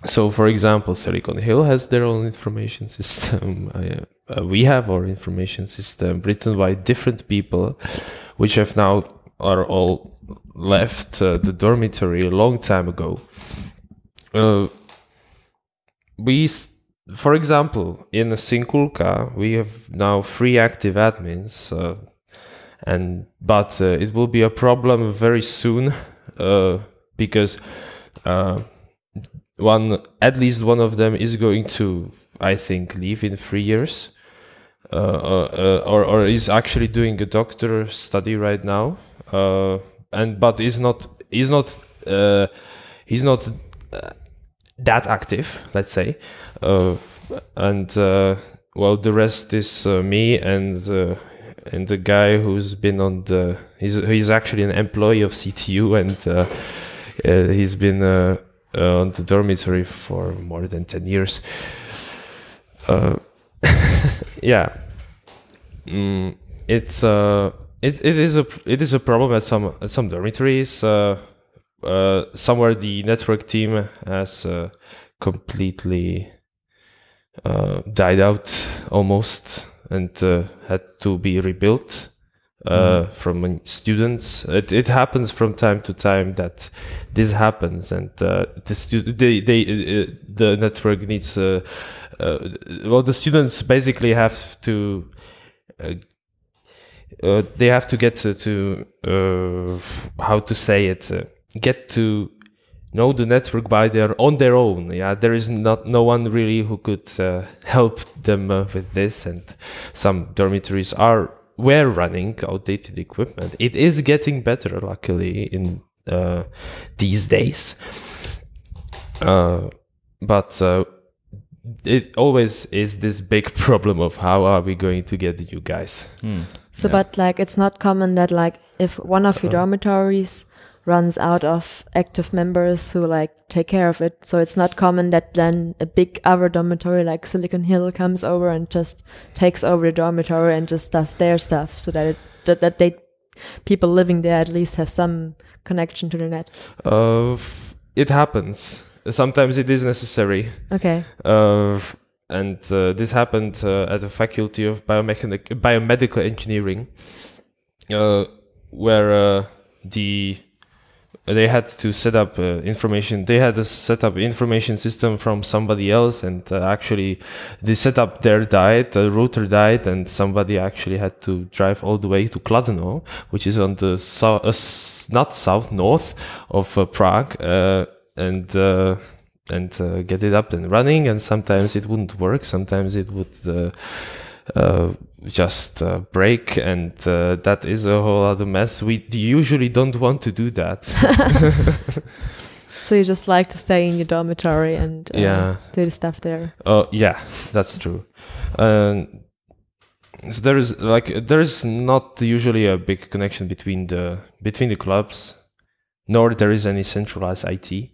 So for example silicon hill has their own information system. Uh, uh, we have our information system written by different people which have now are all left uh, the dormitory a long time ago. Uh, we, for example, in Sinkulka, we have now three active admins, uh, and but uh, it will be a problem very soon uh, because uh, one, at least one of them, is going to, I think, leave in three years. Uh, uh, or, or is actually doing a doctor study right now, and but is not is not he's not that active, let's say, uh, and uh, well, the rest is uh, me and and the guy who's been on the he's he's actually an employee of CTU and he's been on the dormitory for more than ten years. Yeah, mm, it's uh, it, it is a it is a problem at some at some dormitories. Uh, uh, somewhere the network team has uh, completely uh, died out almost and uh, had to be rebuilt uh, from students. It, it happens from time to time that this happens, and uh, the stu- they, they uh, the network needs. Uh, uh, well, the students basically have to. They have to get to, to uh, how to say it uh, get to know the network by their on their own yeah there is not no one really who could uh, help them uh, with this and some dormitories are were running outdated equipment it is getting better luckily in uh, these days uh, but uh, it always is this big problem of how are we going to get you guys Hmm. So, Yeah. but like, it's not common that like if one of your Uh-huh. dormitories runs out of active members who like take care of it, so it's not common that then a big other dormitory like Silicon Hill comes over and just takes over the dormitory and just does their stuff, so that it that, that they people living there at least have some connection to the net. uh, it happens sometimes it is necessary Okay. uh, and uh, this happened uh, at the faculty of biomechanic biomedical engineering uh, where uh, the they had to set up uh, information they had to set up information system from somebody else and uh, actually set up their diet, the router died and somebody actually had to drive all the way to Kladno which is on the south uh, not south north of uh, Prague uh, and uh, and get it up and running and sometimes it wouldn't work sometimes it would just uh, break and uh, that is a whole other mess we usually don't want to do that So you just like to stay in your dormitory and uh, Yeah. do the stuff there. uh, yeah that's true um, so there is like there is not usually a big connection between the between the clubs nor there is any centralized IT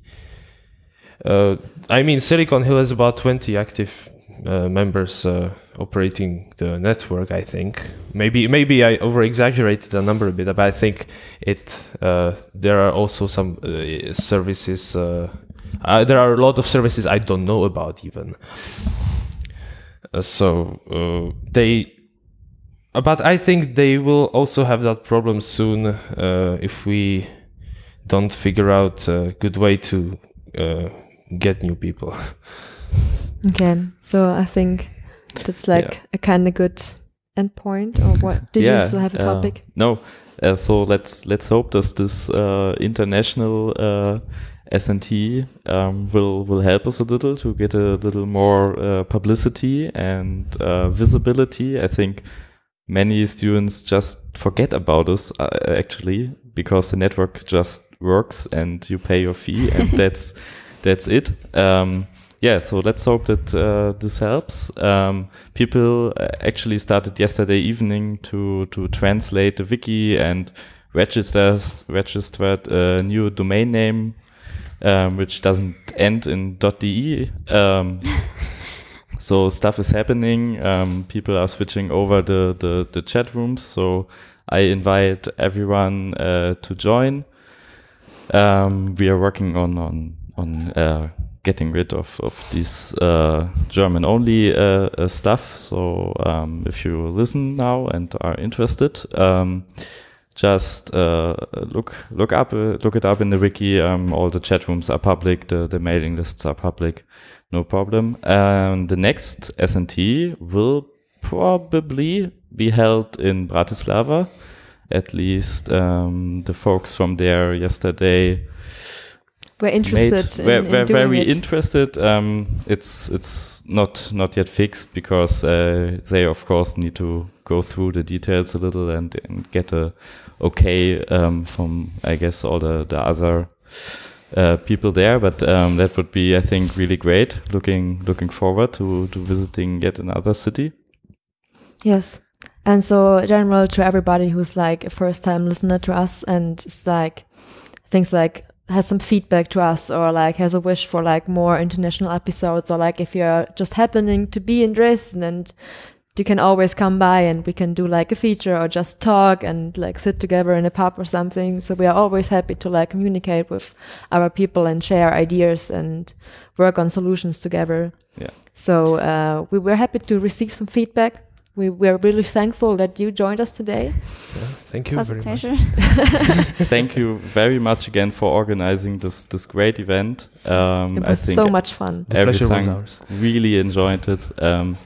uh, I mean Silicon Hill has about 20 active uh, members uh, operating the network I think maybe maybe I over exaggerated the number a bit but I think it uh, there are also some uh, services uh, uh, there are a lot of services I don't know about even uh, so they but I think they will also have that problem soon if we don't figure out a good way to get new people. Okay, so I think that's like Yeah. a kind of good endpoint. Or what? Did you still have a uh, topic? no. Uh, so let's let's hope that this uh, international uh, SNT um, will will help us a little to get a little more uh, publicity and uh, visibility. I think many students just forget about us uh, actually because the network just works and you pay your fee and that's that's it. Um, yeah, so let's hope that uh, this helps. Um, people uh, actually started yesterday evening to to translate the wiki and registers registered a new domain name, um, which doesn't end in .de. Um, so stuff is happening. Um, people are switching over the, the the chat rooms. So I invite everyone uh, to join. Um, we are working on on on uh, getting rid of of this uh, German only uh, uh, stuff. So um, if you listen now and are interested, um, just uh, look look up uh, look it up in the wiki. Um, all the chat rooms are public. The, the mailing lists are public. No problem. And the next SNT will probably be held in Bratislava. At least um, the folks from there yesterday We're interested made, we're, in we're very it. interested. Um, it's it's not not yet fixed because uh, they of course need to go through the details a little and, and get a okay um, from I guess all the the other uh, people there. But um, that would be I think really great. Looking looking forward to to visiting yet another city. Yes. And so general to everybody who's like a first time listener to us and is like things like has some feedback to us or like has a wish for like more international episodes or like if you're just happening to be in Dresden and you can always come by and we can do like a feature or just talk and like sit together in a pub or something. So we are always happy to like communicate with our people and share ideas and work on solutions together. Yeah. So uh, we were happy to receive some feedback. We were really thankful that you joined us today. Yeah, thank It you was very much. pleasure. Thank you very much again for organizing this this great event. Um, It I was think so much fun. The pleasure was ours. really enjoyed it. Um,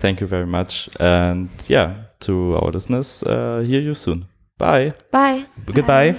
thank you very much, and yeah, to our listeners, uh, hear you soon. Bye. Bye. Goodbye.